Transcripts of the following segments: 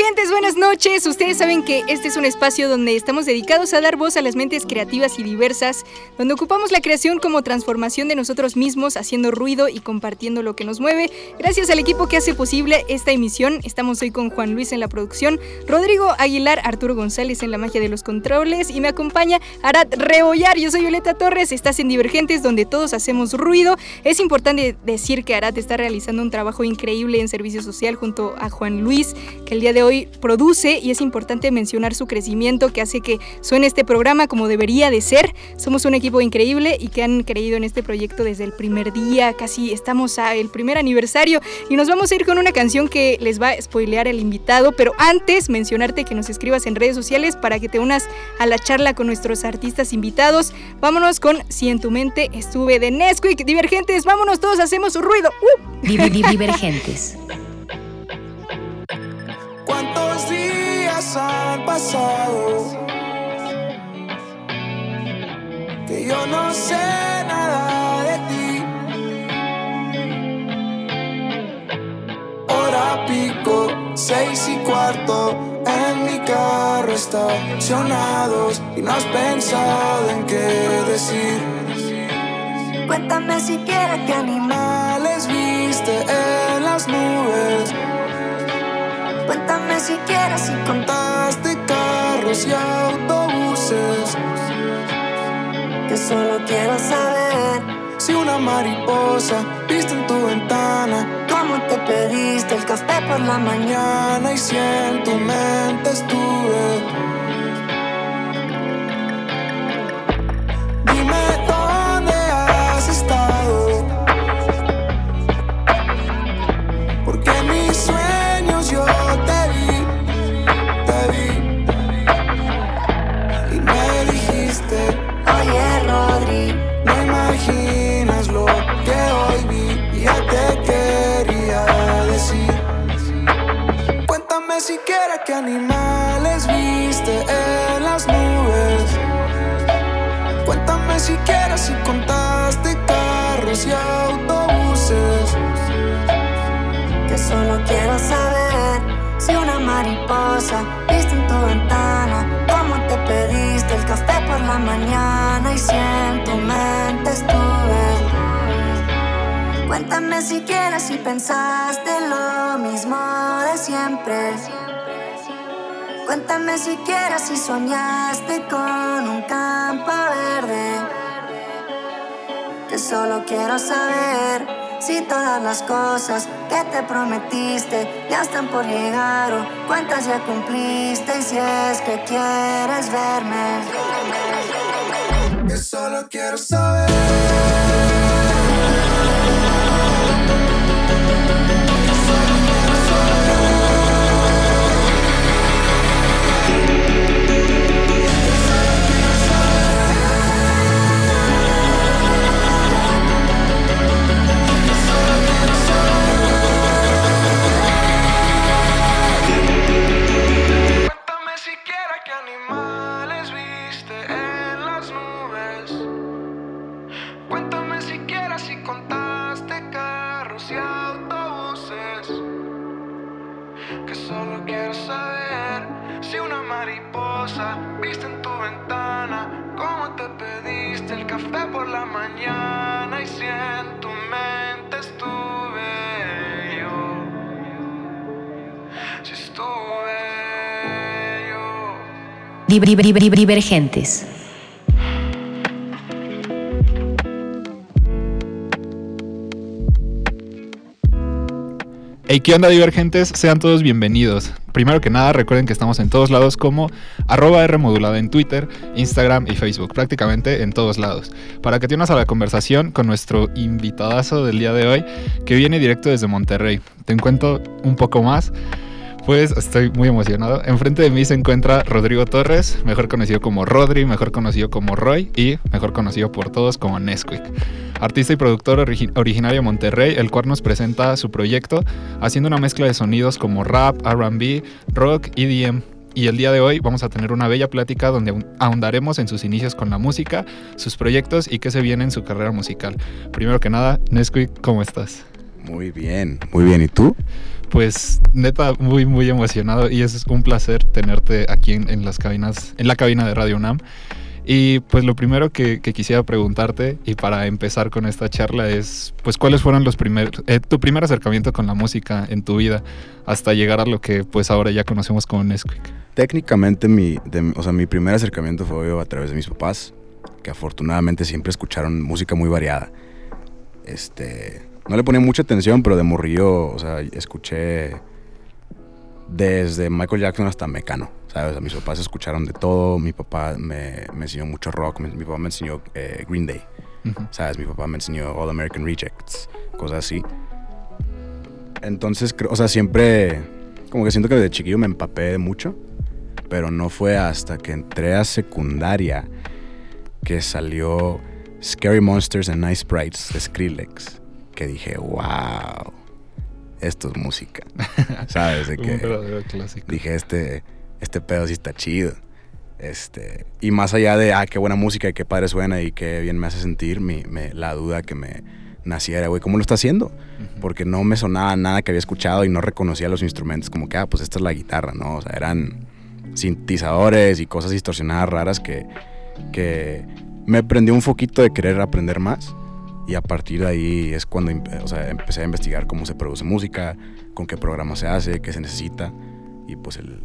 ¡Hey! ¿Qué onda, divergentes? Buenas noches. Ustedes saben que este es un espacio donde estamos dedicados a dar voz a las mentes creativas y diversas, donde ocupamos la creación como transformación de nosotros mismos, haciendo ruido y compartiendo lo que nos mueve. Gracias al equipo que hace posible esta emisión. Estamos hoy con Juan Luis en la producción, Rodrigo Aguilar, Arturo González en la magia de los controles y me acompaña Arat Rebollar. Yo soy Violeta Torres. Estás en Divergentes, donde todos hacemos ruido. Es importante decir que Arat está realizando un trabajo increíble en servicio social junto a Juan Luis, que el día de hoy produce y es importante mencionar su crecimiento que hace que suene este programa como debería de ser. Somos un equipo increíble y que han creído en este proyecto desde el primer día, casi estamos a el primer aniversario y nos vamos a ir con una canción que les va a spoilear el invitado, pero antes mencionarte que nos escribas en redes sociales para que te unas a la charla con nuestros artistas invitados. Vámonos con Si en tu mente estuve de Nesquik, divergentes, vámonos todos, hacemos ruido. ¡Uh! Divergentes. ¿Cuántos días han pasado? Que yo no sé nada de ti. Hora pico, seis y cuarto. En mi carro estacionados y no has pensado en qué decir. Cuéntame siquiera qué animal. Animales viste en las nubes. Cuéntame siquiera si con Contaste carros y autobuses. que solo quiero saber Si una mariposa viste en tu ventana cómo te pediste el café por la mañana y si en tu mente estuve. Siquiera qué animales viste en las nubes. Cuéntame siquiera si contaste carros y autobuses. que solo quiero saber si una mariposa viste en tu ventana. Cómo te pediste el café por la mañana y si en tu mente estuve. Cuéntame siquiera si pensaste lo mismo siempre. Cuéntame siquiera si soñaste con un campo verde. Que solo quiero saber si todas las cosas que te prometiste ya están por llegar o cuántas ya cumpliste y si es que quieres verme. Que solo quiero saber. Café por la mañana y si en tu mente estuve yo. Si estuve yo. Divergentes. Hey, ¿qué onda divergentes? Sean todos bienvenidos. Primero que nada, recuerden que estamos en todos lados como arroba Rmodulada en Twitter, Instagram y Facebook, prácticamente en todos lados. Para que te unas a la conversación con nuestro invitadazo del día de hoy, que viene directo desde Monterrey. Te cuento un poco más. Pues estoy muy emocionado. Enfrente de mí se encuentra Rodrigo Torres, mejor conocido como Rodri, mejor conocido como Roy y mejor conocido por todos como Nesquik. Artista y productor originario de Monterrey, el cual nos presenta su proyecto haciendo una mezcla de sonidos como rap, RB, rock, EDM. Y el día de hoy vamos a tener una bella plática donde ahondaremos en sus inicios con la música, sus proyectos y qué se viene en su carrera musical. Primero que nada, Nesquik, ¿cómo estás? Muy bien, muy bien. ¿Y tú? Pues neta muy muy emocionado y es un placer tenerte aquí en, las cabinas, en la cabina de Radio UNAM. Y pues lo primero que, quisiera preguntarte y para empezar con esta charla es, pues cuáles fueron los primeros, eh, tu primer acercamiento con la música en tu vida hasta llegar a lo que pues ahora ya conocemos como Nesquik. Técnicamente mi, o sea, mi primer acercamiento fue a través de mis papás, que afortunadamente siempre escucharon música muy variada. Este, no le ponía mucha atención, pero de morrillo, o sea, escuché desde Michael Jackson hasta Mecano, ¿sabes? mis papás escucharon de todo, mi papá me, enseñó mucho rock, mi, papá me enseñó eh, Green Day, ¿sabes? Mi papá me enseñó All American Rejects, cosas así. Entonces, o sea, siempre, como que siento que desde chiquillo me empapé de mucho, pero no fue hasta que entré a secundaria que salió Scary Monsters and Nice Sprites de Skrillex que dije, wow, esto es música. ¿Sabes? De que dije, este, este pedo sí está chido. Este, y más allá de, ah, qué buena música y qué padre suena y qué bien me hace sentir, mi, me, la duda que me naciera, güey, ¿cómo lo está haciendo? Porque no me sonaba nada que había escuchado y no reconocía los instrumentos, como que, ah, pues esta es la guitarra, ¿no? O sea, eran sintetizadores y cosas distorsionadas raras que, que me prendió un foquito de querer aprender más y a partir de ahí es cuando empecé a investigar cómo se produce música, con qué programa se hace, qué se necesita y pues el,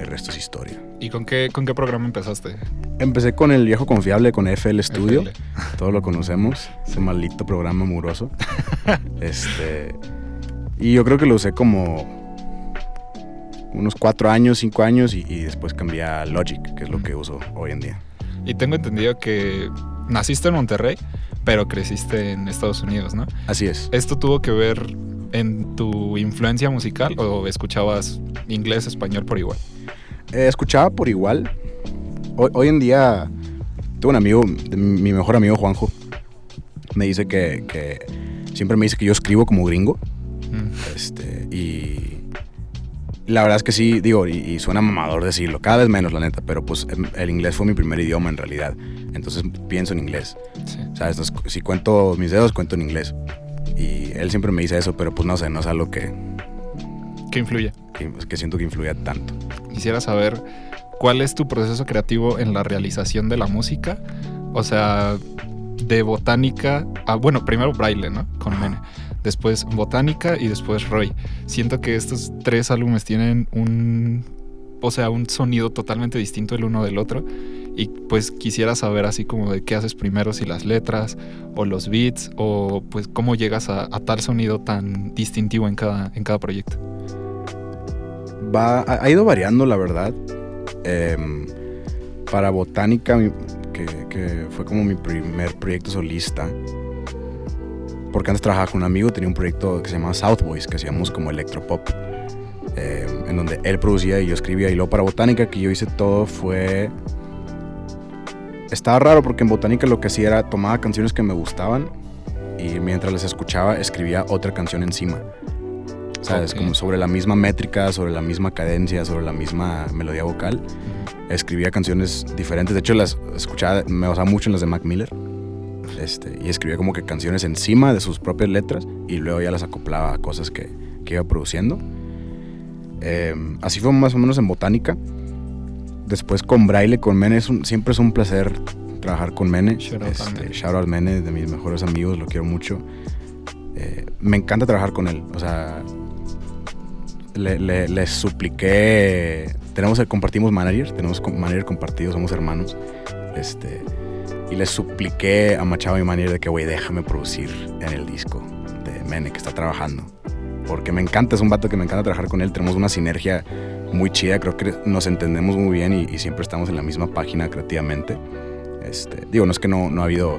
el resto es historia. ¿Y con qué, con qué programa empezaste? Empecé con el viejo confiable, con FL Studio. Todos lo conocemos, ese maldito programa muroso. este, y yo creo que lo usé como unos cuatro años, cinco años y, y después cambié a Logic, que es lo que uso hoy en día. Y tengo entendido que naciste en Monterrey, pero creciste en Estados Unidos, ¿no? Así es. ¿Esto tuvo que ver en tu influencia musical o escuchabas inglés, español por igual? Eh, escuchaba por igual. Hoy, en día tengo un amigo, mi mejor amigo Juanjo, me dice que, siempre me dice que yo escribo como gringo. Mm. Este, y la verdad es que sí, digo, y, suena mamador decirlo, cada vez menos, la neta, pero pues em, el inglés fue mi primer idioma en realidad. Entonces pienso en inglés. Sí. ¿Sabes? si cuento mis dedos, cuento en inglés. Y él siempre me dice eso, pero pues no sé, no es algo que. Que influye. Que, que siento que influye tanto. Quisiera saber cuál es tu proceso creativo en la realización de la música. O sea, de botánica a. Bueno, primero braille, ¿no? Con Mene después Botánica y después Roy. Siento que estos tres álbumes tienen un, o sea, un sonido totalmente distinto el uno del otro. Y pues quisiera saber así como de qué haces primero, si las letras o los beats o pues cómo llegas a, tal sonido tan distintivo en cada, en cada proyecto. Va, ha ido variando la verdad. Em, para Botánica, que, que fue como mi primer proyecto solista, porque antes trabajaba con un amigo, tenía un proyecto que se llamaba South Boys, que hacíamos como electropop, eh, en donde él producía y yo escribía. Y luego para Botánica, que yo hice todo, fue... Estaba raro porque en Botánica lo que hacía era tomaba canciones que me gustaban y mientras las escuchaba escribía otra canción encima. ¿Sabes? Como sobre la misma métrica, sobre la misma cadencia, sobre la misma melodía vocal. Escribía canciones diferentes. De hecho, las escuchaba, me basaba mucho en las de Mac Miller. Este, y escribía como que canciones encima de sus propias letras y luego ya las acoplaba a cosas que, que iba produciendo. Em, así fue más o menos en botánica. Después con Braille, con Mene, siempre es un placer trabajar con Mene. Shout out, este, Mene, de mis mejores amigos, lo quiero mucho. Eh, me encanta trabajar con él. O sea, le, le, supliqué. Tenemos, compartimos manager, tenemos manager compartido, somos hermanos. Este, y le supliqué a Machado y Manier de que, güey, déjame producir en el disco de Mene que está trabajando. porque me encanta, es un vato que me encanta trabajar con él, tenemos una sinergia muy chida, creo que nos entendemos muy bien y, y siempre estamos en la misma página creativamente. Este, digo, no es que no, no ha habido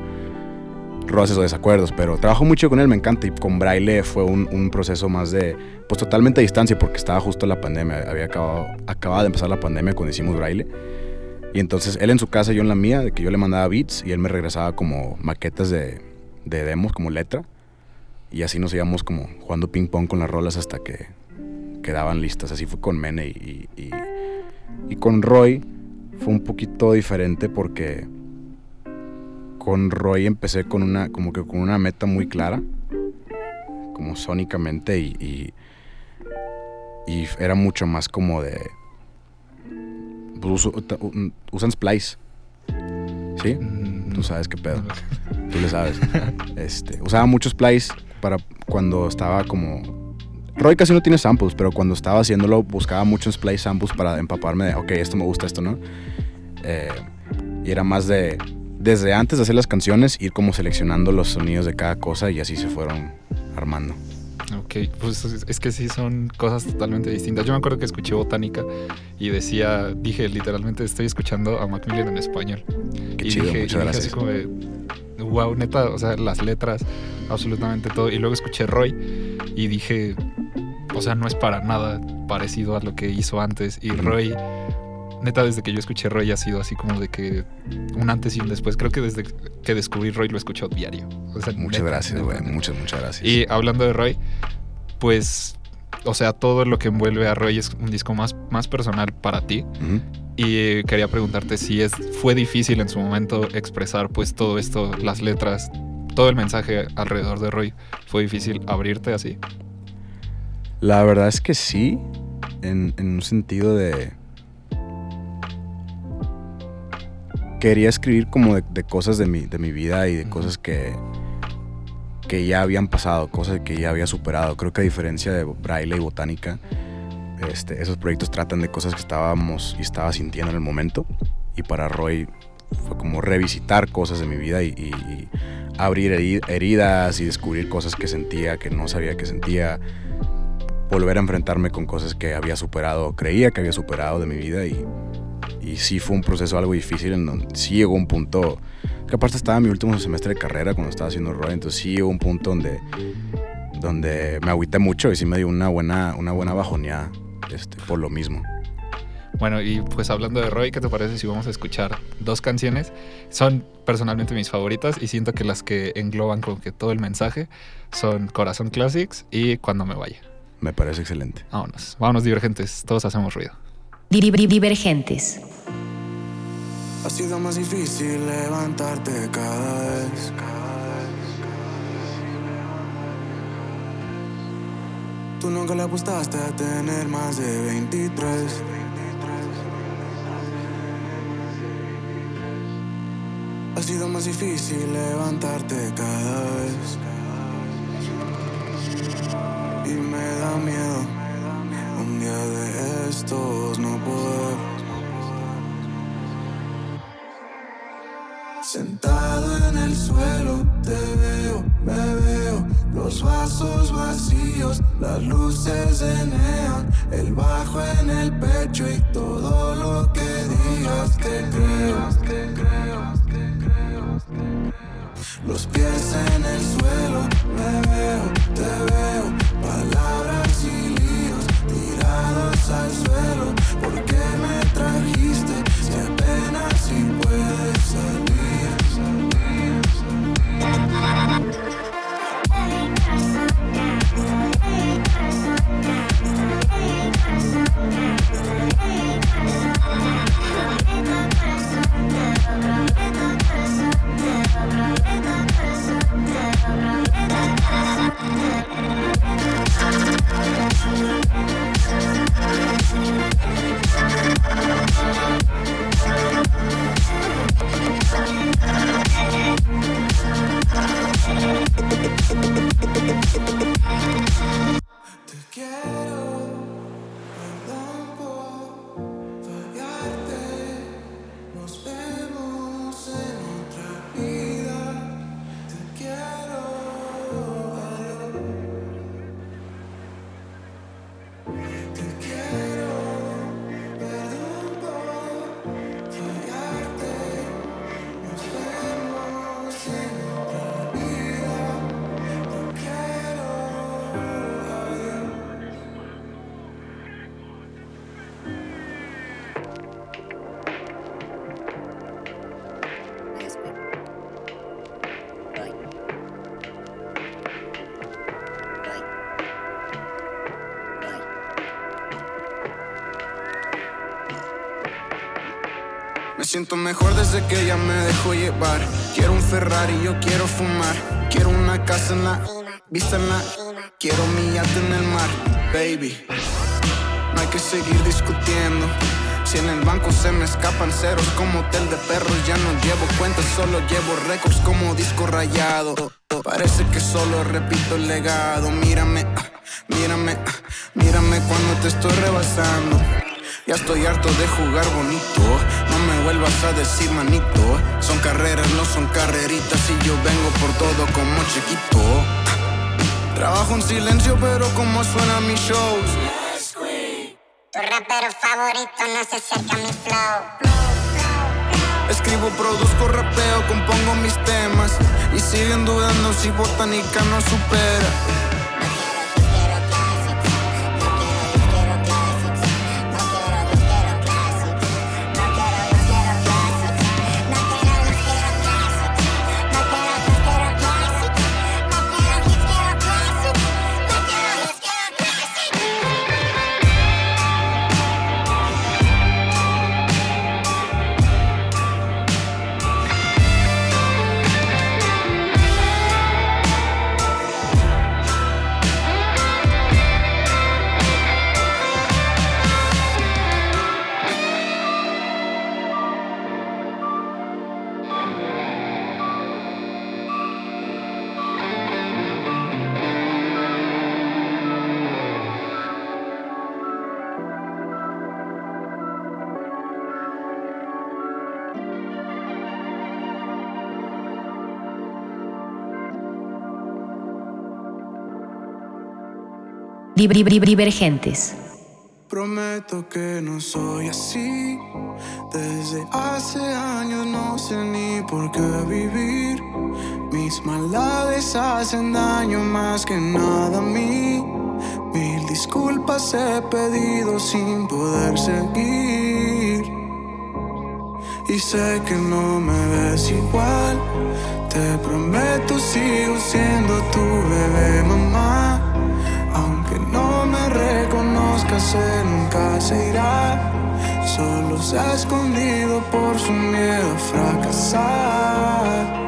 roces o desacuerdos, pero trabajo mucho con él, me encanta. Y con Braille fue un, un, proceso más de, pues totalmente a distancia, porque estaba justo la pandemia, había acabado, acababa de empezar la pandemia cuando hicimos Braille. Y entonces él en su casa, yo en la mía, de que yo le mandaba beats y él me regresaba como maquetas de, de demos, como letra. Y así nos íbamos como jugando ping pong con las rolas hasta que quedaban listas. Así fue con Mene y, y, con Roy fue un poquito diferente porque con Roy empecé con una, como que con una meta muy clara, como sónicamente, y, y, y era mucho más como de. Pues, usan Splice. ¿Sí? Tú sabes qué pedo. Tú le sabes. Este, usaba mucho Splice para cuando estaba como. Roy casi no tiene samples, pero cuando estaba haciéndolo buscaba mucho Splice samples para empaparme de, ok, esto me gusta, esto no. Eh, y era más de desde antes de hacer las canciones, ir como seleccionando los sonidos de cada cosa y así se fueron armando. Ok, pues es que sí son cosas totalmente distintas. Yo me acuerdo que escuché Botánica y decía, dije literalmente estoy escuchando a Macmillan en español. Qué y chido, dije, muchas y dije así como de, wow, neta, o sea, las letras, absolutamente todo. Y luego escuché Roy y dije, o sea, no es para nada parecido a lo que hizo antes. Y. Roy, neta, desde que yo escuché Roy ha sido así como de que un antes y un después. Creo que desde que descubrí Roy lo escucho diario. O sea, Muchas neta, gracias, güey. Muchas, muchas gracias. Y hablando de Roy, pues, o sea, todo lo que envuelve a Roy es un disco más, más personal para ti. Y quería preguntarte si es, fue difícil en su momento expresar pues todo esto, las letras, todo el mensaje alrededor de Roy. ¿Fue difícil abrirte así? La verdad es que sí, en, en un sentido de... Quería escribir como de, de cosas de mi, de mi vida y de cosas que, que ya habían pasado, cosas que ya había superado. Creo que a diferencia de Braille y Botánica, este, esos proyectos tratan de cosas que estábamos y estaba sintiendo en el momento. Y para Roy fue como revisitar cosas de mi vida y, y- y abrir heri- heridas y descubrir cosas que sentía, que no sabía que sentía volver a enfrentarme con cosas que había superado, creía que había superado de mi vida y, y sí fue un proceso algo difícil en donde sí llegó un punto, que aparte estaba en mi último semestre de carrera cuando estaba haciendo Roy, entonces sí llegó un punto donde, donde me agüité mucho y sí me dio una buena, una buena bajoneada este, por lo mismo. Bueno, y pues hablando de Roy, ¿qué te parece si vamos a escuchar dos canciones? Son personalmente mis favoritas y siento que las que engloban como que todo el mensaje son Corazón Classics y Cuando me vaya. Me parece excelente. Vámonos, vámonos divergentes, todos hacemos ruido. Di- di- Divergentes. Ha sido más difícil levantarte cada vez. Tú nunca le apostaste a tener más de 23. Ha sido más difícil levantarte cada vez. Y me da miedo de estos no poder. Sentado en el suelo, te veo, me veo, los vasos vacíos, las luces de neón, el bajo en el pecho y todo lo que digas te creo. Los pies en el suelo, Me siento mejor desde que ella me dejó llevar. Quiero un Ferrari, yo quiero fumar. Quiero una casa en la vista en la. Quiero mi yate en el mar, baby. No hay que seguir discutiendo. Si en el banco se me escapan ceros como hotel de perros, ya no llevo cuentas, solo llevo récords como disco rayado. Parece que solo repito el legado. Mírame, ah, mírame, ah, mírame cuando te estoy rebasando. Ya estoy harto de jugar bonito. No me vuelvas a decir manito. Son carreras, no son carreritas. Y yo vengo por todo como chiquito. Trabajo en silencio, pero como suena mis shows. Tu rapero favorito no se acerca a mi flow. Escribo, produzco, rapeo, compongo mis temas. Y siguen dudando si botánica no supera. Divergentes. Prometo que no soy así. Desde hace años no sé ni por qué vivir. Mis maldades hacen daño más que nada a mí. Mil disculpas he pedido sin poder seguir. Y sé que no me ves igual. Te prometo sigo siendo tu bebé mamá. Nunca se irá. Solo se ha escondido por su miedo a fracasar.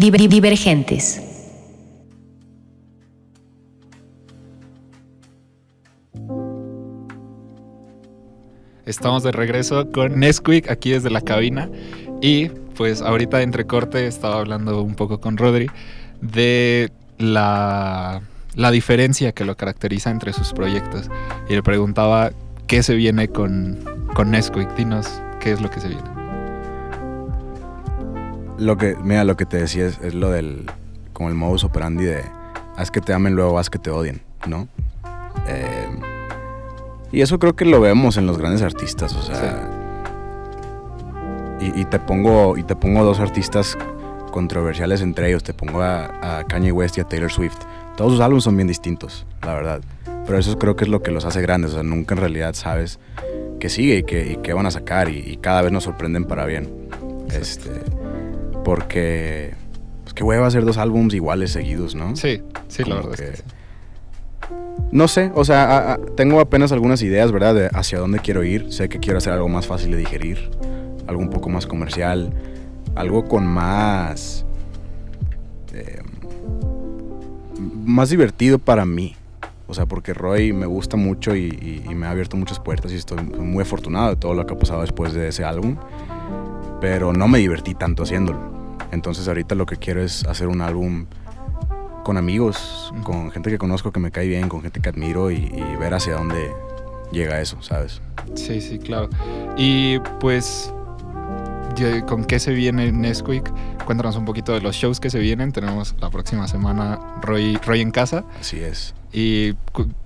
Divergentes. Estamos de regreso con Nesquik aquí desde la cabina y pues ahorita entre corte estaba hablando un poco con Rodri de la, la diferencia que lo caracteriza entre sus proyectos y le preguntaba qué se viene con, con Nesquik, dinos qué es lo que se viene. Lo que, mira, lo que te decía es, es lo del, como el modus operandi de haz que te amen, luego haz que te odien, ¿no? Eh, y eso creo que lo vemos en los grandes artistas, o sea. Y, y te pongo, y te pongo dos artistas controversiales entre ellos. Te pongo a, a Kanye West y a Taylor Swift. Todos sus álbumes son bien distintos, la verdad. Pero eso creo que es lo que los hace grandes. O sea, nunca en realidad sabes qué sigue y qué, y qué van a sacar. Y, y cada vez nos sorprenden para bien. Este, porque, pues qué hueva hacer dos álbumes iguales seguidos, ¿no? Sí, sí, la verdad es que que- sí. No sé, o sea, a- a- tengo apenas algunas ideas, ¿verdad? De hacia dónde quiero ir. Sé que quiero hacer algo más fácil de digerir, algo un poco más comercial, algo con más... eh, más divertido para mí. O sea, porque Roy me gusta mucho y, y- y me ha abierto muchas puertas y estoy muy afortunado de todo lo que ha pasado después de ese álbum. Pero no me divertí tanto haciéndolo. Entonces ahorita lo que quiero es hacer un álbum con amigos, con gente que conozco que me cae bien, con gente que admiro y, y ver hacia dónde llega eso, ¿sabes? Sí, sí, claro. Y pues, ¿con qué se viene Nesquik? Cuéntanos un poquito de los shows que se vienen. Tenemos la próxima semana Roy, Roy en casa. Así es. Y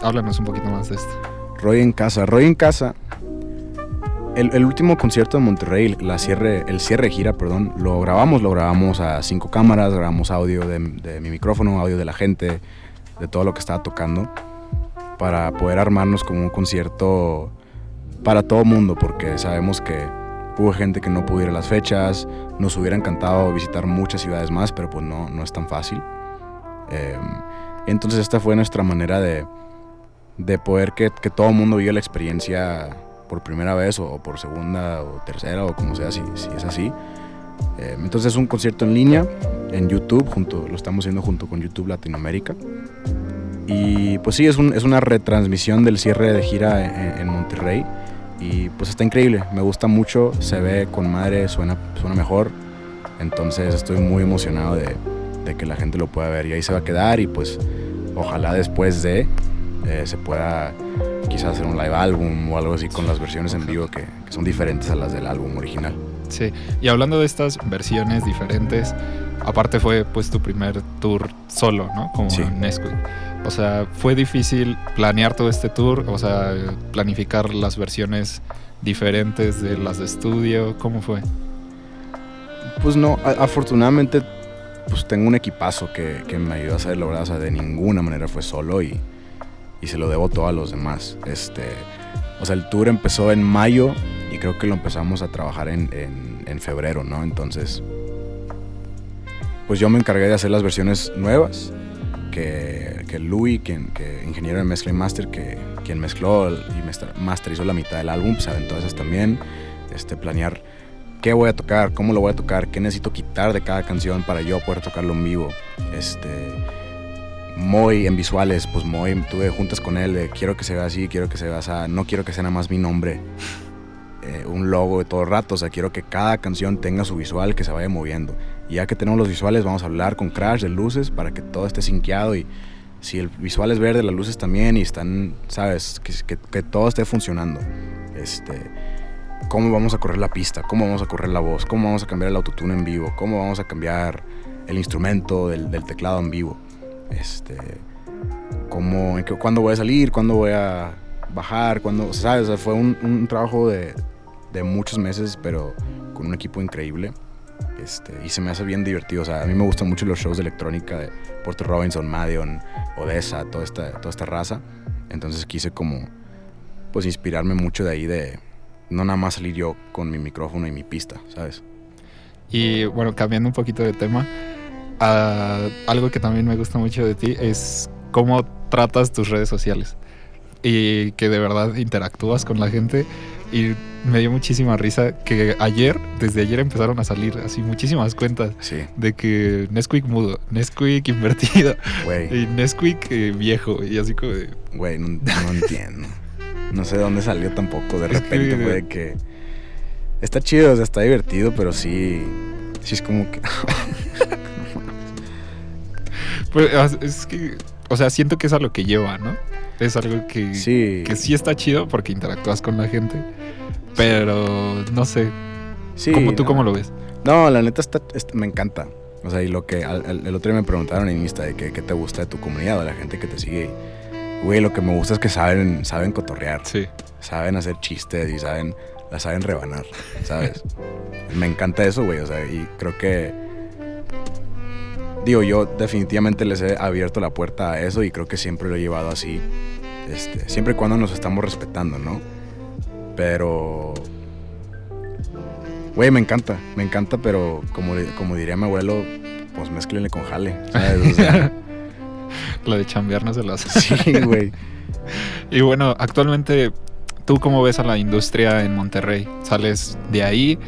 háblanos un poquito más de esto. Roy en casa. Roy en casa. El, último concierto de Monterrey, la cierre, el cierre de gira, perdón, lo grabamos, lo grabamos a cinco cámaras, grabamos audio de, mi micrófono, audio de la gente, de todo lo que estaba tocando, para poder armarnos como un concierto para todo mundo, porque sabemos que hubo gente que no pudo ir a las fechas, nos hubiera encantado visitar muchas ciudades más, pero pues no, no es tan fácil. Eh, entonces esta fue nuestra manera de, de poder que, que todo el mundo viva la experiencia por primera vez o, o por segunda o tercera o como sea, si, si es así. Eh, entonces es un concierto en línea, en YouTube, junto, lo estamos haciendo junto con YouTube Latinoamérica. Y pues sí, es, un- es una retransmisión del cierre de gira en, en Monterrey. Y pues está increíble, me gusta mucho, se ve con madre, suena, suena mejor. Entonces estoy muy emocionado de, de que la gente lo pueda ver y ahí se va a quedar y pues ojalá después de eh, se pueda quizás hacer un live álbum o algo así con las versiones en vivo que, que son diferentes a las del álbum original. Sí. Y hablando de estas versiones diferentes, aparte fue pues tu primer tour solo, ¿no? Como Sí. Nesquik. O sea, fue difícil planear todo este tour, o sea, planificar las versiones diferentes de las de estudio, ¿cómo fue? Pues no, afortunadamente pues tengo un equipazo que, que me ayudó a hacerlo, ¿verdad? O sea, de ninguna manera fue solo y, y se lo debo todo a los demás. Este, o sea, el tour empezó en mayo y creo que lo empezamos a trabajar en, en- febrero, ¿no? Entonces, pues yo me encargué de hacer las versiones nuevas, que, que Louis, quien, que ingeniero de mezcla y master, que, quien mezcló y master- masterizó la mitad del álbum, pues aventó esas también, este, planear qué voy a tocar, cómo lo voy a tocar, qué necesito quitar de cada canción para yo poder tocarlo en vivo. Este, muy en visuales, pues muy, tuve juntas con él de quiero que se vea así, quiero que se vea así, no quiero que sea nada más mi nombre, eh, un logo de todo rato, o sea, quiero que cada canción tenga su visual que se vaya moviendo. Y ya que tenemos los visuales, vamos a hablar con Crash de luces para que todo esté sinqueado y si el visual es verde, las luces también y están, sabes, que, que- que todo esté funcionando. Este, cómo vamos a correr la pista, cómo vamos a correr la voz, cómo vamos a cambiar el autotune en vivo, cómo vamos a cambiar el instrumento del, del teclado en vivo. Este, cómo, cuándo voy a salir, cuándo voy a bajar, cuándo, ¿sabes? O fue un, un trabajo de, de muchos meses, pero con un equipo increíble. Este, y se me hace bien divertido. O sea, a mí me gustan mucho los shows de electrónica de Porter Robinson, Madion, Odessa, toda esta, toda esta raza. Entonces quise como, pues inspirarme mucho de ahí de no nada más salir yo con mi micrófono y mi pista, ¿sabes? Y bueno, cambiando un poquito de tema, ah, algo que también me gusta mucho de ti es cómo tratas tus redes sociales y que de verdad interactúas con la gente. Y me dio muchísima risa que ayer, desde ayer empezaron a salir así muchísimas cuentas Sí, de que Nesquik mudo, Nesquik invertido güey, y Nesquik eh, viejo y así como de... güey, no, no entiendo. No sé de dónde salió tampoco. De que- repente fue de que está chido, o sea, está divertido, pero sí, sí es como que Pues, as- es que, o sea, siento que es a lo que lleva, ¿no? Es algo que sí, que sí está chido porque interactúas con la gente, pero no sé, sí. ¿cómo, ¿tú no. cómo lo ves? No, la neta está, est- me encanta. O sea, y lo que al- al- el otro día me preguntaron en Insta de que- qué te gusta de tu comunidad, de la gente que te sigue. Güey, lo que me gusta es que saben, saben cotorrear, Sí. saben hacer chistes y saben, la saben rebanar, ¿sabes? me encanta eso, güey. O sea, y creo que. Digo, yo definitivamente les he abierto la puerta a eso y creo que siempre lo he llevado así. Este, siempre y cuando nos estamos respetando, ¿no? Pero. Güey, me encanta, me encanta, pero como, como diría mi abuelo, pues mézclenle con jale, ¿sabes? O sea, Lo de chambear no se lo hace. sí, güey. Y bueno, actualmente, ¿tú cómo ves a la industria en Monterrey? ¿Sales de ahí?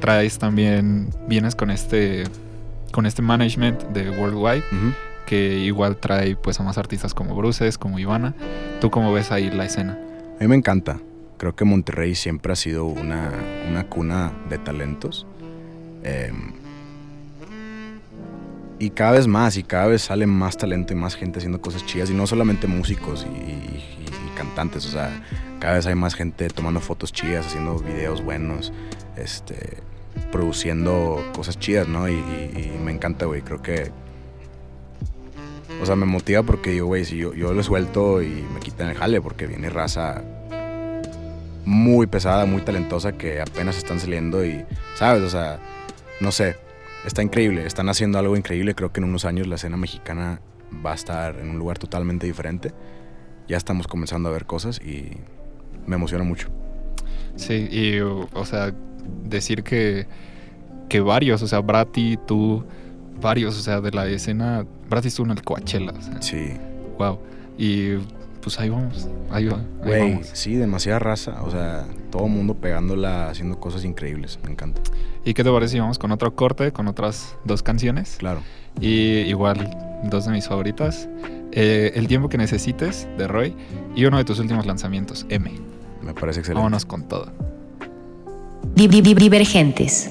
¿Traes también, vienes con este, con este management de Worldwide, que igual trae pues a más artistas como Bruces, como Ivana? ¿Tú cómo ves ahí la escena? A mí me encanta. Creo que Monterrey siempre ha sido una, una cuna de talentos. Em, y cada vez más, y cada vez sale más talento y más gente haciendo cosas chidas. Y no solamente músicos y- y cantantes. O sea, cada vez hay más gente tomando fotos chidas, haciendo videos buenos, este, produciendo cosas chidas, ¿no? Y, y- y me encanta, güey. Creo que... O sea, me motiva porque digo, güey, si yo, yo lo suelto y me quitan el jale porque viene raza muy pesada, muy talentosa que apenas están saliendo y, ¿sabes? O sea, no sé, está increíble, están haciendo algo increíble, creo que en unos años la escena mexicana va a estar en un lugar totalmente diferente. Ya estamos comenzando a ver cosas y me emociona mucho. Sí, y o sea, decir que, que varios, o sea, Brati, tú, varios, o sea, de la escena, Brati estuvo en el Coachella, o sea, Sí, wow. Y pues ahí vamos, ahí va, ahí güey, vamos. sí, demasiada raza, o sea, todo el mundo pegándola, haciendo cosas increíbles, me encanta. ¿Y qué te parece si vamos con otro corte, con otras dos canciones? Claro. Y igual, dos de mis favoritas. Eh, el tiempo que necesites, de Roy, y uno de tus últimos lanzamientos, M. Me parece excelente. Vámonos con todo. Di- di- di- Divergentes.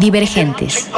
Divergentes.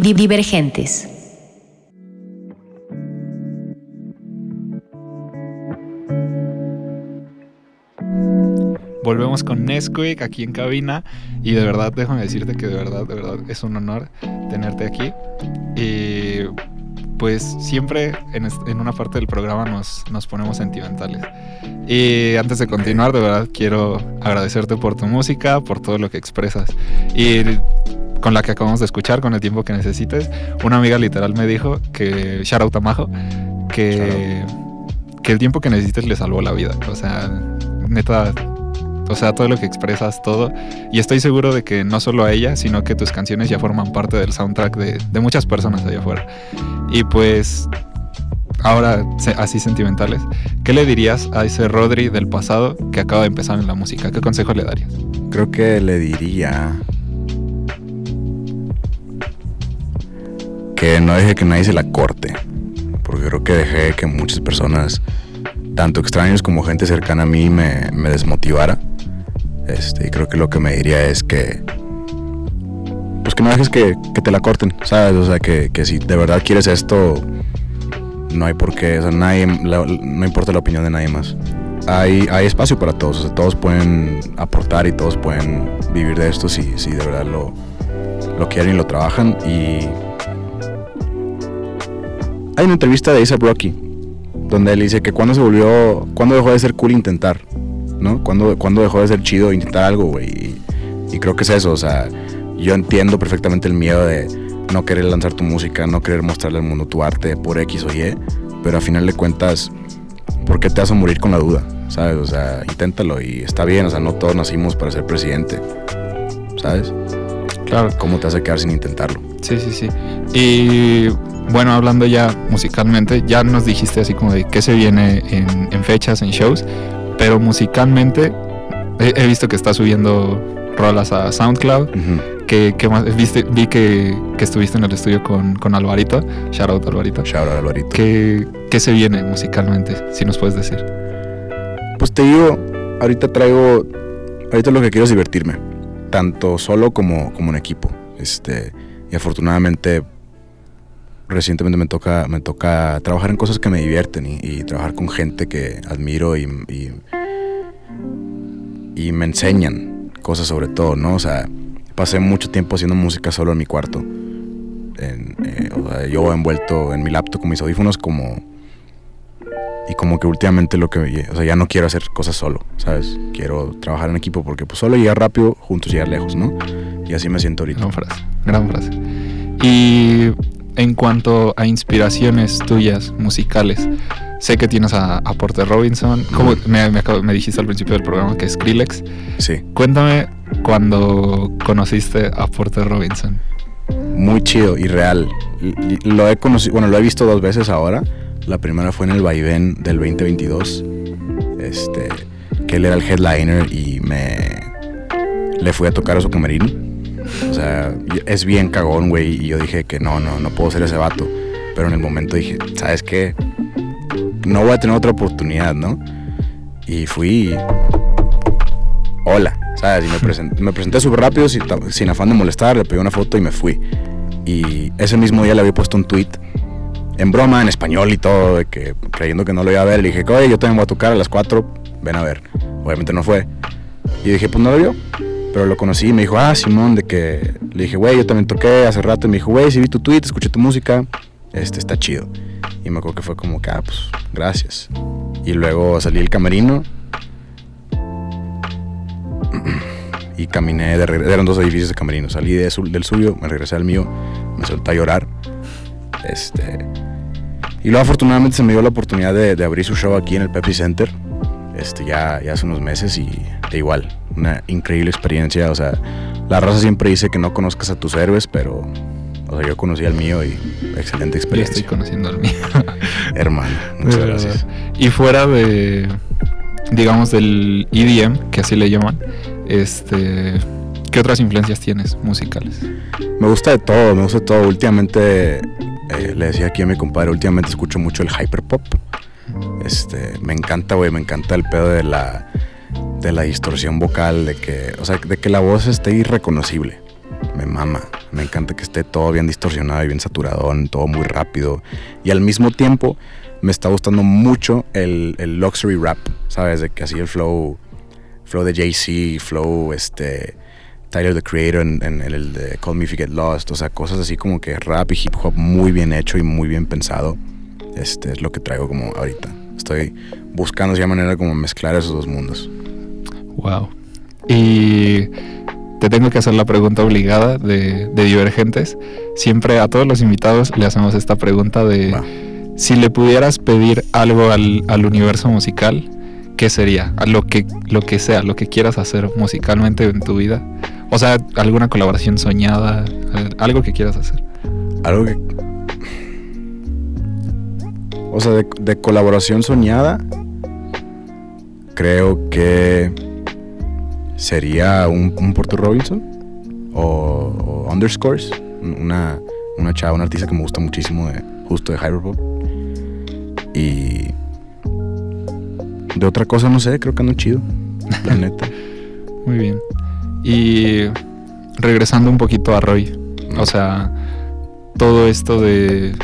Divergentes. Volvemos con Nesquik aquí en cabina y de verdad déjame decirte que de verdad, de verdad es un honor tenerte aquí. Y pues siempre en, en una parte del programa nos, nos ponemos sentimentales. Y antes de continuar, de verdad quiero agradecerte por tu música, por todo lo que expresas. Y con la que acabamos de escuchar, con el tiempo que necesites, una amiga literal me dijo que, shout out a Majo, que, que el tiempo que necesites le salvó la vida. O sea, neta, o sea, todo lo que expresas, todo. Y estoy seguro de que no solo a ella, sino que tus canciones ya forman parte del soundtrack de, de muchas personas allá afuera. Y pues, ahora, así sentimentales, ¿qué le dirías a ese Rodri del pasado que acaba de empezar en la música? ¿Qué consejo le darías? Creo que le diría que no deje que nadie se la corte. Porque creo que dejé que muchas personas, tanto extraños como gente cercana a mí, me, me desmotivara. Este, y creo que lo que me diría es que. Pues que no dejes que, que te la corten, ¿sabes? O sea, que, que si de verdad quieres esto, no hay por qué, o sea, nadie, no importa la opinión de nadie más. Hay, hay espacio para todos, todos pueden aportar y todos pueden vivir de esto si, si de verdad lo, lo quieren y lo trabajan. Y hay una entrevista de A$AP Rocky donde él dice que cuando se volvió, cuando dejó de ser cool intentar, ¿no? Cuando, cuando dejó de ser chido intentar algo, güey. Y, y creo que es eso, o sea, yo entiendo perfectamente el miedo de no querer lanzar tu música, no querer mostrarle al mundo tu arte por X o Y, pero a final de cuentas, ¿por qué te vas a morir con la duda? ¿Sabes? O sea, inténtalo y está bien, o sea, no todos nacimos para ser presidente, ¿sabes? Claro. ¿Cómo te a quedar sin intentarlo? Sí, sí, sí. Y bueno, hablando ya musicalmente, ya nos dijiste así como de qué se viene en, en fechas, en shows, pero musicalmente he, he visto que está subiendo rolas a SoundCloud, Ujú. ¿Qué, qué más? ¿Viste, vi que, que estuviste en el estudio con, con Alvarito. Shout out Alvarito. Shout out Alvarito. ¿Qué, ¿Qué se viene musicalmente? Si nos puedes decir. Pues te digo, ahorita traigo. Ahorita lo que quiero es divertirme. Tanto solo como, como en equipo. Este. Y afortunadamente. Recientemente me toca, me toca trabajar en cosas que me divierten y, trabajar con gente que admiro y, y, me enseñan cosas sobre todo, ¿no? O sea, pasé mucho tiempo haciendo música solo en mi cuarto. Eh, o sea, yo envuelto en mi laptop con mis audífonos como... Y como que últimamente lo que... O sea, ya no quiero hacer cosas solo, ¿sabes? Quiero trabajar en equipo porque pues solo llegar rápido, juntos llegar lejos, ¿no? Y así me siento ahorita. Gran frase, gran frase. Y en cuanto a inspiraciones tuyas musicales, sé que tienes a, a Porter Robinson, como me, me, acabo- me dijiste al principio del programa que es Skrillex. Sí. Cuéntame cuando conociste a Porter Robinson. muy chido y real. Lo he conocido, bueno, lo he visto dos veces ahora. La primera fue en el vaivén del 2022. Este, que él era el headliner y me le fui a tocar a su camerino. O sea, es bien cagón, güey, y yo dije que no, no, no puedo ser ese vato. Pero en el momento dije, ¿sabes qué? No voy a tener otra oportunidad, ¿no? Y fui hola, ¿sabes? Y me presenté, me presenté súper rápido, sin, sin afán de molestar, le pedí una foto y me fui. Y ese mismo día le había puesto un tweet en broma, en español y todo, de que creyendo que no lo iba a ver, le dije, oye, yo también voy a tocar a las 4, ven a ver. Obviamente no fue. Y dije, pues no lo vio. Pero lo conocí y me dijo, ah, Simón, de que le dije, güey, yo también toqué hace rato. Y me dijo, güey, si vi tu tweet, escuché tu música, este está chido. Y me acuerdo que fue como que, ah, pues gracias. Y luego salí del camerino y caminé de regreso. Eran dos edificios de camerino. Salí del suyo, me regresé al mío, me solté a llorar. Este. Y luego afortunadamente se me dio la oportunidad de, de abrir su show aquí en el Pepsi Center. Este, ya, ya hace unos meses y de igual, una increíble experiencia. O sea, la raza siempre dice que no conozcas a tus héroes, pero o sea, yo conocí al mío y excelente Yo estoy experiencia. conociendo al mío. Hermano, muchas gracias. Y fuera de, digamos, del EDM, que así le llaman, este, ¿qué otras influencias tienes musicales? Me gusta de todo, me gusta de todo. Últimamente, eh, le decía aquí a mi compadre, últimamente escucho mucho el hyperpop. Este, me encanta, güey, me encanta el pedo de la, de la distorsión vocal, de que, o sea, de que la voz esté irreconocible. Me mama, me encanta que esté todo bien distorsionado y bien saturadón, todo muy rápido. Y al mismo tiempo, me está gustando mucho el, el luxury rap, ¿sabes? De que así el flow, flow de Jay-Z, flow, este, Tyler the Creator en, en el de Call Me If You Get Lost, o sea, cosas así como que rap y hip hop muy bien hecho y muy bien pensado. Este es lo que traigo como ahorita. Estoy buscando de manera como mezclar esos dos mundos. Wow. Y te tengo que hacer la pregunta obligada de, de Divergentes. Siempre a todos los invitados le hacemos esta pregunta de si le pudieras pedir algo al, al universo musical, ¿qué sería? A lo que, lo que sea, lo que quieras hacer musicalmente en tu vida. O sea, alguna colaboración soñada, al- algo que quieras hacer. Algo que... O sea, de, de colaboración soñada, creo que sería un, un Porter Robinson o, Underscores, una, una chava, una artista que me gusta muchísimo, de, justo de Hyperpop. Y de otra cosa, no sé, creo que ando chido, la neta. Muy bien. Y regresando un poquito a Roy, o sea, todo esto de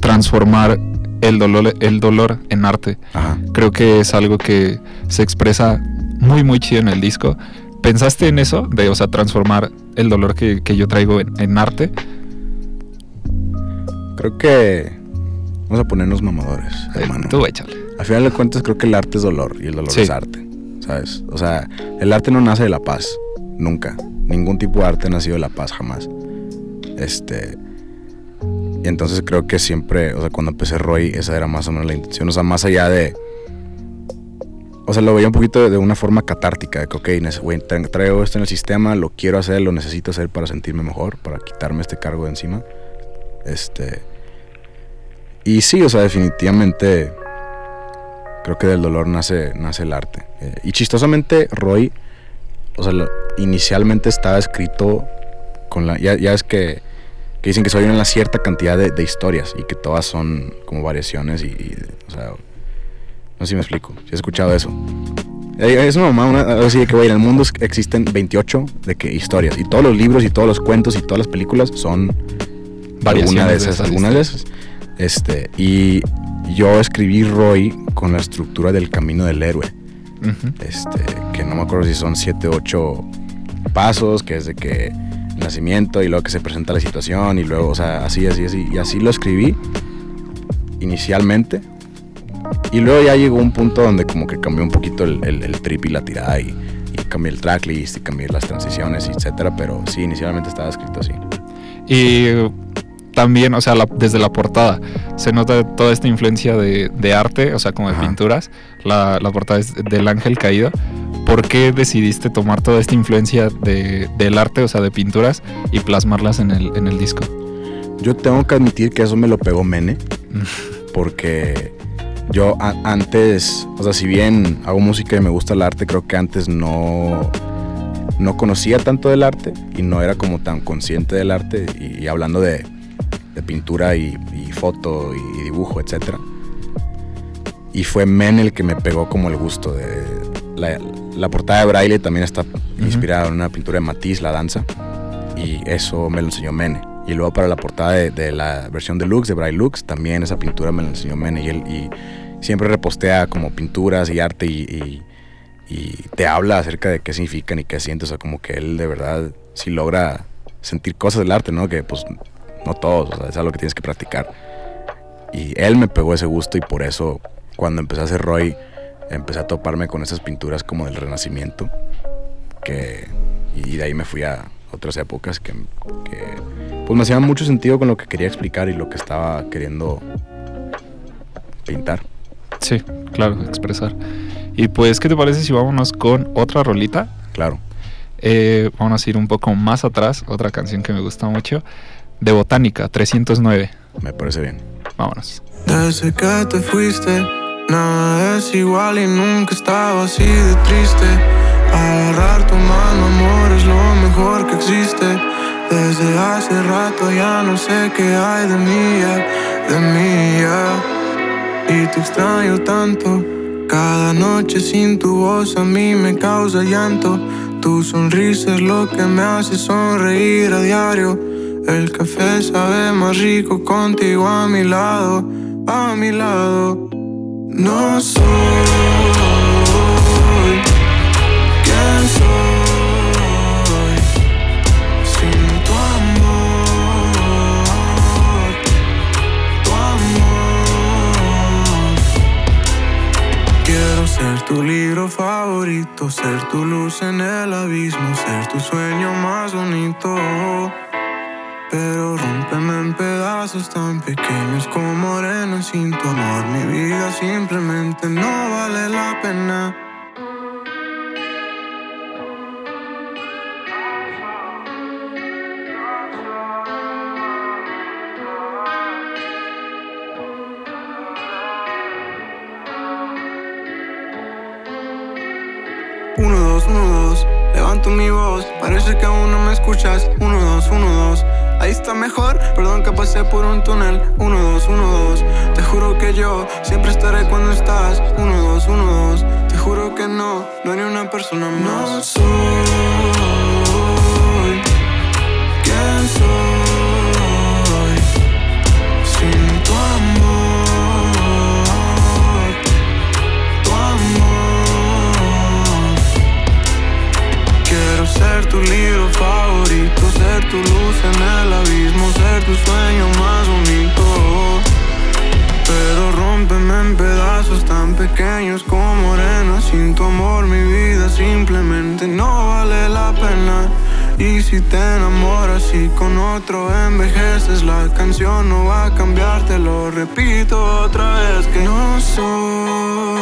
transformar el dolor, el dolor en arte, Ajá. creo que es algo que se expresa muy, muy chido en el disco. ¿Pensaste en eso? De, o sea, transformar el dolor que, que yo traigo en, en arte. Creo que vamos a ponernos mamadores, hermano. Tú échale. Al final de cuentas creo que el arte es dolor y el dolor Sí. es arte, ¿sabes? O sea, el arte no nace de la paz, nunca. Ningún tipo de arte ha nacido de la paz, jamás. Este... Y entonces creo que siempre, o sea, cuando empecé Roy, esa era más o menos la intención. O sea, más allá de... O sea, lo veía un poquito de, una forma catártica, de que, ok, traigo esto en el sistema, lo quiero hacer, lo necesito hacer para sentirme mejor, para quitarme este cargo de encima. Este... Y sí, o sea, definitivamente creo que del dolor nace, nace el arte. Eh, y chistosamente, Roy, o sea, inicialmente estaba escrito con la, ya es que, que dicen que soy una cierta cantidad de, de historias y que todas son como variaciones y, y, o sea, no sé si me explico, si he escuchado eso. Eh, Es una mamá, una, así de que, güey, en el mundo existen 28 de que historias y todos los libros y todos los cuentos y todas las películas son alguna de esas, algunas de esas. Este, y yo escribí Roy con la estructura del camino del héroe este, que no me acuerdo si son 7, 8 pasos, que es de que nacimiento y luego que se presenta la situación y luego, o sea, así, así, así. Y así lo escribí inicialmente. Y luego ya llegó un punto donde como que cambió un poquito el, el- el trip y la tirada y, y cambié el tracklist y cambié las transiciones, etcétera. Pero sí, inicialmente estaba escrito así. Y también, o sea, la- desde la portada se nota toda esta influencia de, de arte, o sea, como de Ajá. pinturas. La, la portada es del ángel caído. ¿Por qué decidiste tomar toda esta influencia de, del arte, o sea, de pinturas, y plasmarlas en el, en el disco? Yo tengo que admitir que eso me lo pegó Mene. porque yo antes, o sea, si bien hago música y me gusta el arte, creo que antes no, no conocía tanto del arte y no era como tan consciente del arte y, y hablando de, de pintura y, y foto y, dibujo, etc. Y fue Men el que me pegó como el gusto de... La, la portada de Braille también está inspirada en una pintura de Matisse, La Danza, y eso me lo enseñó Mene. Y luego para la portada de, de la versión deluxe de Braille Lux, también esa pintura me la enseñó Mene. Y él y siempre repostea como pinturas y arte y, y- y te habla acerca de qué significan y qué siente. O sea, como que él de verdad sí logra sentir cosas del arte, ¿no? Que pues no todos, o sea, es algo que tienes que practicar. Y él me pegó ese gusto y por eso cuando empecé a hacer Roy, empecé a toparme con esas pinturas como del Renacimiento. Que, y de ahí me fui a otras épocas que, que pues me hacían mucho sentido con lo que quería explicar y lo que estaba queriendo pintar. Sí, claro, expresar. Y pues, ¿qué te parece si vámonos con otra rolita? Claro. Eh, vamos a ir un poco más atrás, otra canción que me gusta mucho, de Botánica, 309. Me parece bien. Vámonos. Desde que te fuiste, nada es igual y nunca estaba así de triste. Agarrar tu mano, amor, es lo mejor que existe. Desde hace rato ya no sé qué hay de mí, de mí, ya. Y te extraño tanto. Cada noche sin tu voz a mí me causa llanto. Tu sonrisa es lo que me hace sonreír a diario. El café sabe más rico contigo a mi lado, a mi lado. No soy quien soy sin tu amor, tu amor. Quiero ser tu libro favorito, ser tu luz en el abismo, ser tu sueño más bonito. Pero rómpeme en pedazos tan pequeños como arena sin tu amor. Mi vida simplemente no vale la pena. Uno, dos, uno, dos, levanto mi voz, parece que aún no me escuchas. Uno, dos, uno, dos, ahí está mejor, perdón que pasé por un túnel. Uno, dos, uno, dos, te juro que yo siempre estaré cuando estás. Uno, dos, uno, dos, te juro que no, no haré una persona más. No soy quien soy sin tu amor, tu amor. Quiero ser tu libro favorito, ser tu luz pequeños como arena. Sin tu amor mi vida simplemente no vale la pena. Y si te enamoras y con otro envejeces, la canción no va a cambiar, te lo repito otra vez que no soy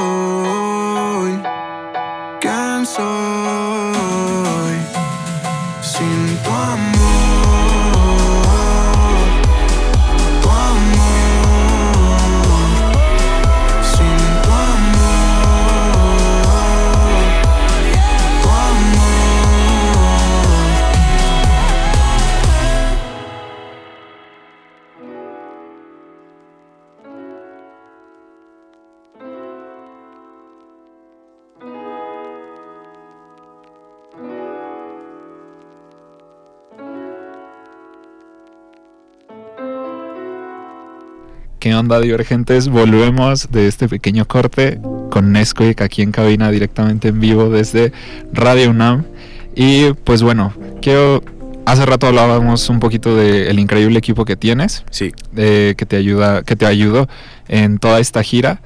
¿Qué onda, divergentes? Volvemos de este pequeño corte con Nesquik aquí en cabina directamente en vivo desde Radio UNAM. Y pues bueno, quiero. Hace rato hablábamos un poquito del increíble equipo que tienes, Sí, eh, que te ayuda, que te ayudó en toda esta gira.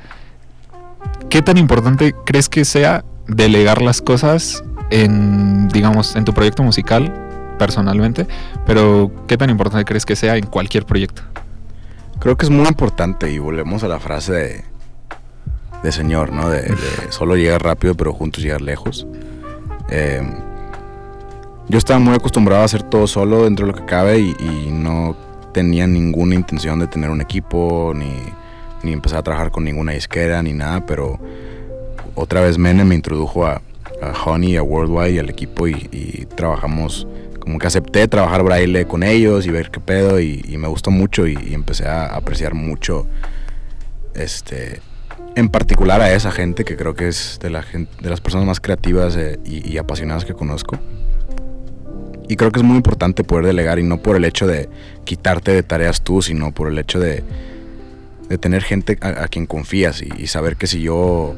¿Qué tan importante crees que sea delegar las cosas en, digamos, en tu proyecto musical, personalmente? Pero ¿qué tan importante crees que sea en cualquier proyecto? Creo que es muy importante y volvemos a la frase de, de señor, ¿no? De, de solo llegar rápido pero juntos llegar lejos. Eh, yo estaba muy acostumbrado a hacer todo solo dentro de lo que cabe y, y no tenía ninguna intención de tener un equipo ni, ni empezar a trabajar con ninguna disquera ni nada, pero otra vez Mene me introdujo a, a Honey, a Worldwide y al equipo y, y trabajamos, como que acepté trabajar braille con ellos y ver qué pedo y, me gustó mucho y, empecé a apreciar mucho este en particular a esa gente que creo que es de, la de las personas más creativas eh, y, apasionadas que conozco. Y creo que es muy importante poder delegar y no por el hecho de quitarte de tareas tú, sino por el hecho de, de tener gente a, quien confías y saber que si yo...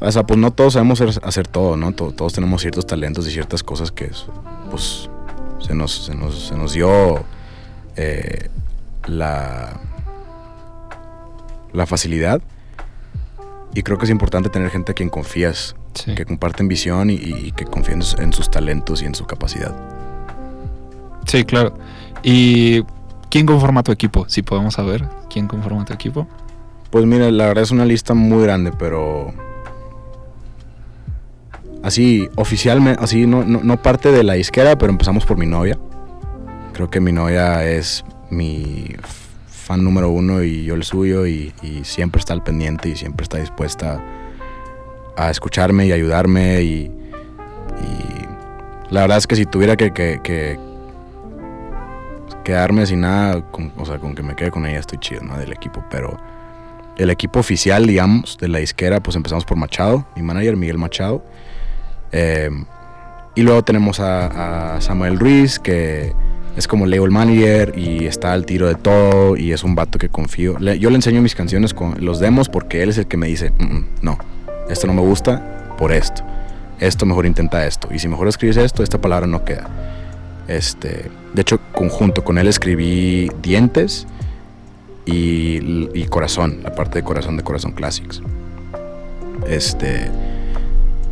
O sea, pues no todos sabemos hacer, todo, ¿no? To- todos tenemos ciertos talentos y ciertas cosas que pues se nos, se nos, se nos dio eh, la, la facilidad. Y creo que es importante tener gente a quien confías, Sí. que comparten visión y, y que confíen en sus talentos y en su capacidad. Sí, claro. ¿Y quién conforma tu equipo? Si podemos saber quién conforma tu equipo. Pues mira, la verdad es una lista muy grande, pero así oficialmente, así no, no, no parte de la disquera, pero empezamos por mi novia. Creo que mi novia es mi fan número uno y yo el suyo y, siempre está al pendiente y siempre está dispuesta a escucharme y ayudarme y, la verdad es que si tuviera que, que- que quedarme sin nada, con, o sea, con que me quede con ella estoy chido, ¿no? Del equipo, pero el equipo oficial, digamos, de la disquera, pues empezamos por Machado, mi manager Miguel Machado. Eh, y luego tenemos a, Samuel Ruiz, que es como label manager y está al tiro de todo y es un vato que confío. Yo le enseño mis canciones con los demos porque él es el que me dice, "Mm, mm, no, esto no me gusta por esto. Esto mejor intenta esto. Y si mejor escribes esto, esta palabra no queda. Este, de hecho, conjunto con él escribí Dientes y, y Corazón, la parte de Corazón de Corazón Classics. Este,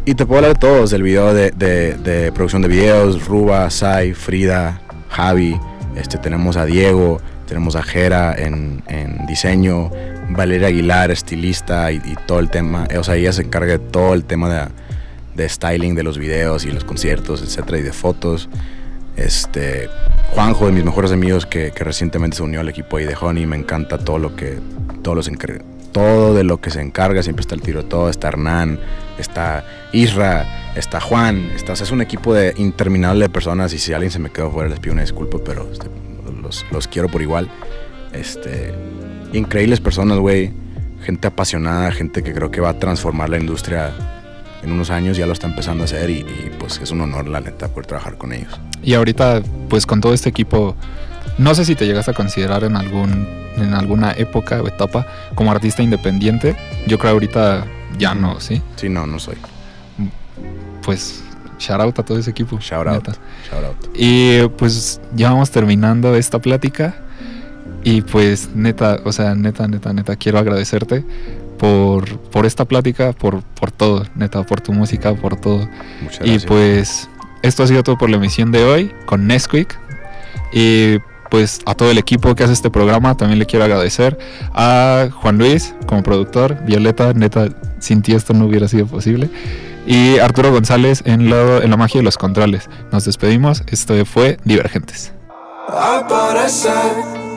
y te puedo hablar de todos, del video de, de- producción de videos, Ruba, Sai, Frida, Javi, este, tenemos a Diego, tenemos a Jera en, en diseño, Valeria Aguilar, estilista y, todo el tema, o sea, ella se encarga de todo el tema de, de styling de los videos y los conciertos, etcétera, y de fotos. Este, Juanjo, de mis mejores amigos que, que recientemente se unió al equipo ahí de Honey, me encanta todo lo que, todos los todo de lo que se encarga, siempre está el tiro todo, está Hernán, está Isra, está Juan, está, es un equipo de interminable personas y si alguien se me quedó fuera les pido una disculpa, pero este, los, los quiero por igual. Este, increíbles personas, güey, gente apasionada, gente que creo que va a transformar la industria en unos años, ya lo está empezando a hacer y, y, pues es un honor, la neta, poder trabajar con ellos. Y ahorita, pues con todo este equipo, no sé si te llegas a considerar en algún en alguna época o etapa como artista independiente. Yo creo ahorita ya no, ¿sí? Sí, no, no soy. Pues shout out a todo ese equipo. Shout out. neta. Shout out. Y pues ya vamos terminando esta plática. Y pues neta, o sea, neta, neta, neta, quiero agradecerte por, por esta plática, por, por todo, neta, por tu música, por todo. Muchas Y gracias. pues esto ha sido todo por la emisión de hoy con Nesquik. Y pues a todo el equipo que hace este programa también le quiero agradecer. A Juan Luis como productor, Violeta, neta, sin ti esto no hubiera sido posible. Y Arturo González en, lo- en la magia de los controles. Nos despedimos. Esto fue Divergentes. Aparece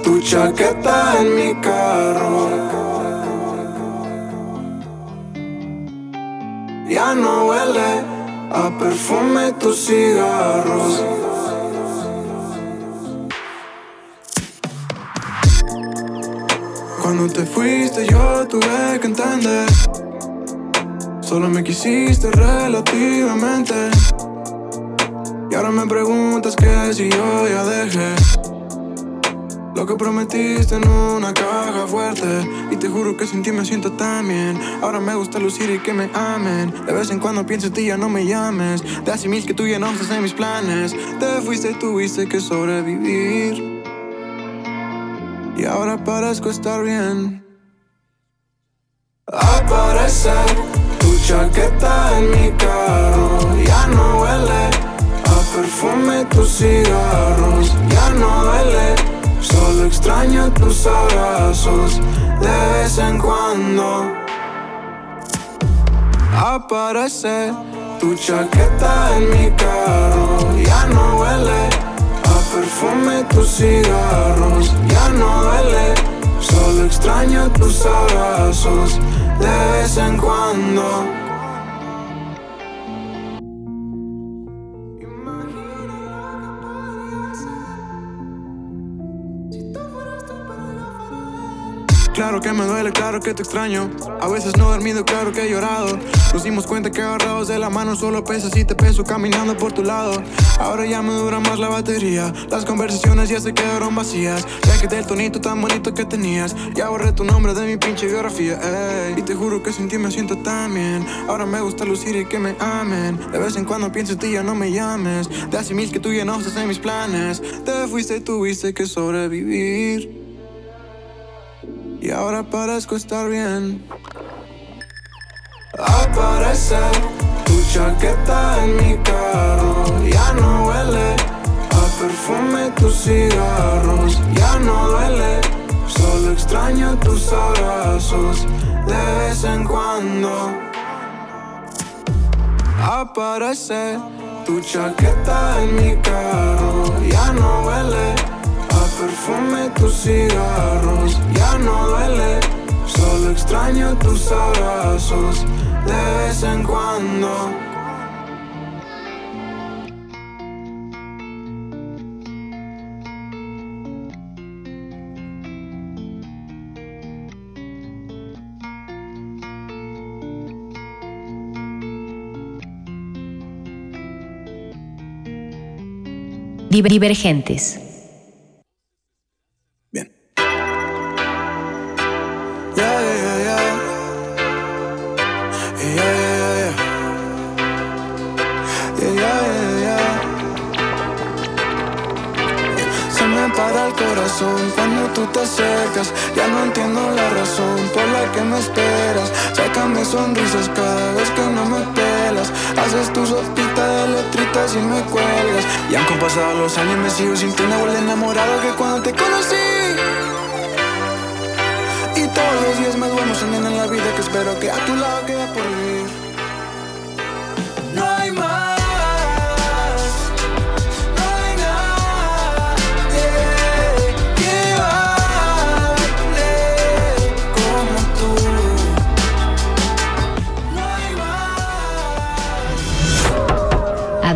tu chaqueta en mi carro. Ya no huele a perfume tus cigarros. Cuando te fuiste yo tuve que entender. Solo me quisiste relativamente. Y ahora me preguntas que si yo ya dejé. Lo que prometiste en una caja fuerte. Y te juro que sin ti me siento tan bien. Ahora me gusta lucir y que me amen. De vez en cuando pienso en ti ya no me llames. Hace mil que tú ya no estás en mis planes. Te fuiste y tuviste que sobrevivir Y ahora parezco estar bien Aparece tu chaqueta en mi carro Ya no huele a perfume tus cigarros Ya no huele Solo extraño tus abrazos de vez en cuando. Aparece tu chaqueta en mi carro. Ya no huele perfume tus cigarros. Ya no huele. Solo extraño tus abrazos de vez en cuando. Claro que me duele, claro que te extraño. A veces no he dormido, claro que he llorado. Nos dimos cuenta que agarrados de la mano solo pesas y te peso caminando por tu lado. Ahora ya me dura más la batería. Las conversaciones ya se quedaron vacías. Ya que del tonito tan bonito que tenías. Ya borré tu nombre de mi pinche biografía. Y te juro que sin ti me siento tan bien. Ahora me gusta lucir y que me amen. De vez en cuando pienso en ti, ya no me llames. De hace mil que tú ya no estás en mis planes. Te fuiste tuviste que sobrevivir. Y ahora parezco estar bien. Aparece tu chaqueta en mi carro. Ya no huele a perfume tus cigarros. Ya no duele, solo extraño tus abrazos de vez en cuando. Aparece tu chaqueta en mi carro. Ya no huele tus cigarros ya no duele. Solo extraño tus abrazos de vez en cuando. Divergentes. Ya no entiendo la razón por la que me esperas. Sácame sonrisas cada vez que no me pelas. Haces tu sopita de letritas y me cuelgas. Y aunque han pasado los años, me sigo sintiendo igual de enamorado que cuando te conocí. Y todos los días me duermo soñando en la vida que espero que a tu lado quede